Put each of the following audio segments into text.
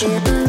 to.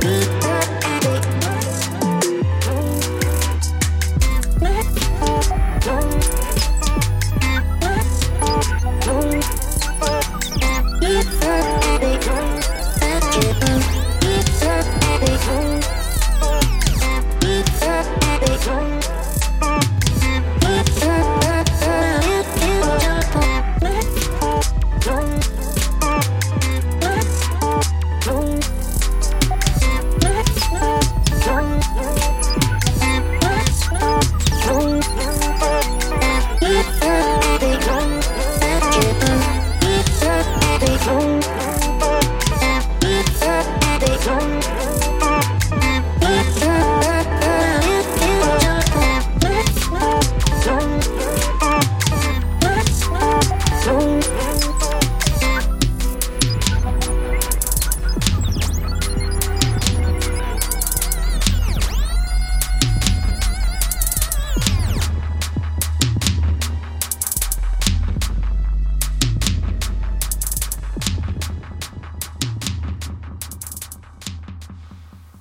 Beat Oh.